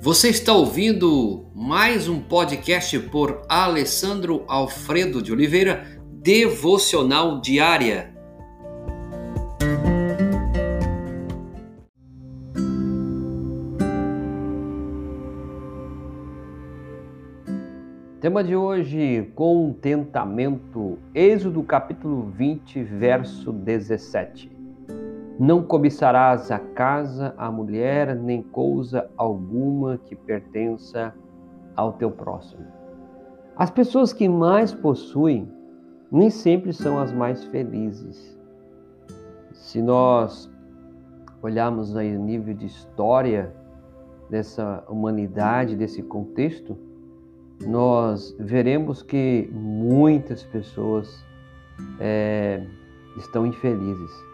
Você está ouvindo mais um podcast por Alessandro Alfredo de Oliveira, Devocional Diária. Tema de hoje: contentamento. Êxodo capítulo 20, verso 17. Não cobiçarás a casa, a mulher, nem coisa alguma que pertença ao teu próximo. As pessoas que mais possuem nem sempre são as mais felizes. Se nós olharmos aí o nível de história dessa humanidade, desse contexto, nós veremos que muitas pessoas é, estão infelizes.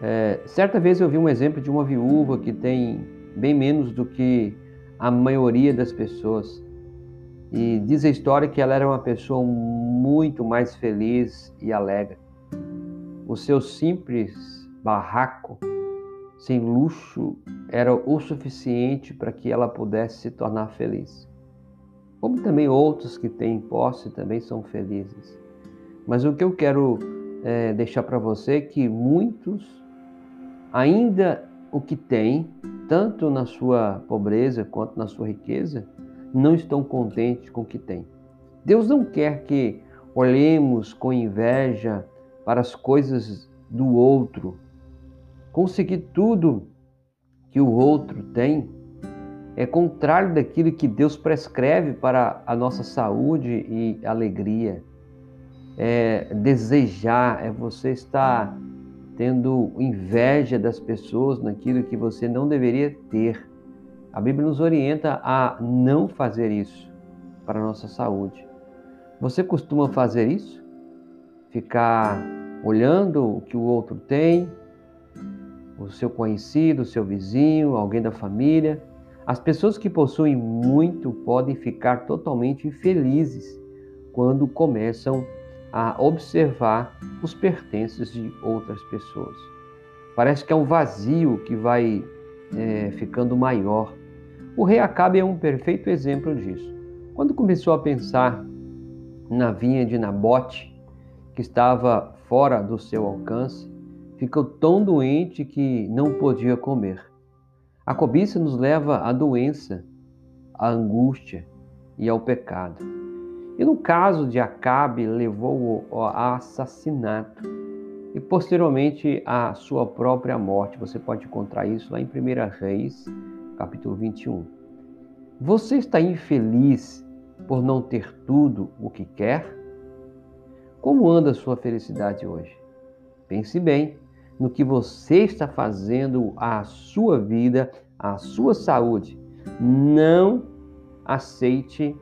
É, certa vez eu vi um exemplo de uma viúva que tem bem menos do que a maioria das pessoas. E diz a história que ela era uma pessoa muito mais feliz e alegre. O seu simples barraco, sem luxo, era o suficiente para que ela pudesse se tornar feliz. Como também outros que têm posse também são felizes. Mas o que eu quero é, deixar para você é que muitos ainda o que tem, tanto na sua pobreza quanto na sua riqueza, não estão contentes com o que tem. Deus não quer que olhemos com inveja para as coisas do outro. Conseguir tudo que o outro tem é contrário daquilo que Deus prescreve para a nossa saúde e alegria. É desejar, é você estar tendo inveja das pessoas naquilo que você não deveria ter. A Bíblia nos orienta a não fazer isso para a nossa saúde. Você costuma fazer isso? Ficar olhando o que o outro tem, o seu conhecido, o seu vizinho, alguém da família. As pessoas que possuem muito podem ficar totalmente infelizes quando começam a a observar os pertences de outras pessoas. Parece que é um vazio que vai é, ficando maior. O rei Acabe é um perfeito exemplo disso. Quando começou a pensar na vinha de Nabote, que estava fora do seu alcance, ficou tão doente que não podia comer. A cobiça nos leva à doença, à angústia e ao pecado. E no caso de Acabe, levou-o ao assassinato e posteriormente à sua própria morte. Você pode encontrar isso lá em 1 Reis, capítulo 21. Você está infeliz por não ter tudo o que quer? Como anda a sua felicidade hoje? Pense bem no que você está fazendo à sua vida, à sua saúde. Não aceite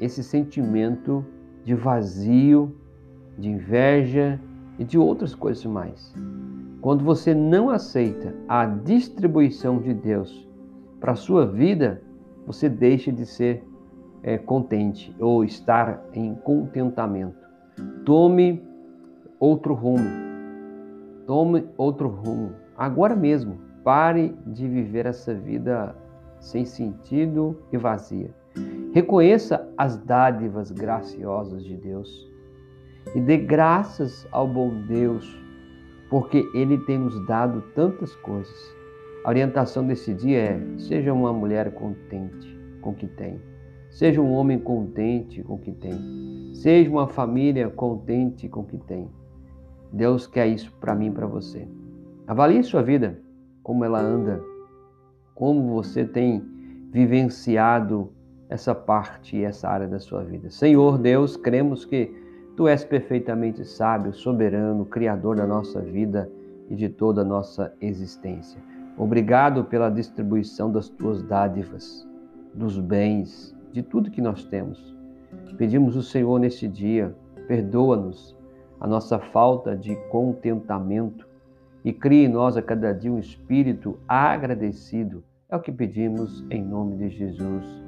esse sentimento de vazio, de inveja e de outras coisas mais. Quando você não aceita a distribuição de Deus para a sua vida, você deixa de ser é, contente ou estar em contentamento. Tome outro rumo. Tome outro rumo. Agora mesmo, pare de viver essa vida sem sentido e vazia. Reconheça as dádivas graciosas de Deus e dê graças ao bom Deus, porque Ele tem nos dado tantas coisas. A orientação desse dia é: seja uma mulher contente com o que tem, seja um homem contente com o que tem, seja uma família contente com o que tem. Deus quer isso para mim e para você. Avalie sua vida, como ela anda, como você tem vivenciado essa parte e essa área da sua vida. Senhor Deus, cremos que Tu és perfeitamente sábio, soberano, criador da nossa vida e de toda a nossa existência. Obrigado pela distribuição das tuas dádivas, dos bens, de tudo que nós temos. Pedimos o Senhor neste dia, perdoa-nos a nossa falta de contentamento e crie em nós a cada dia um espírito agradecido. É o que pedimos em nome de Jesus.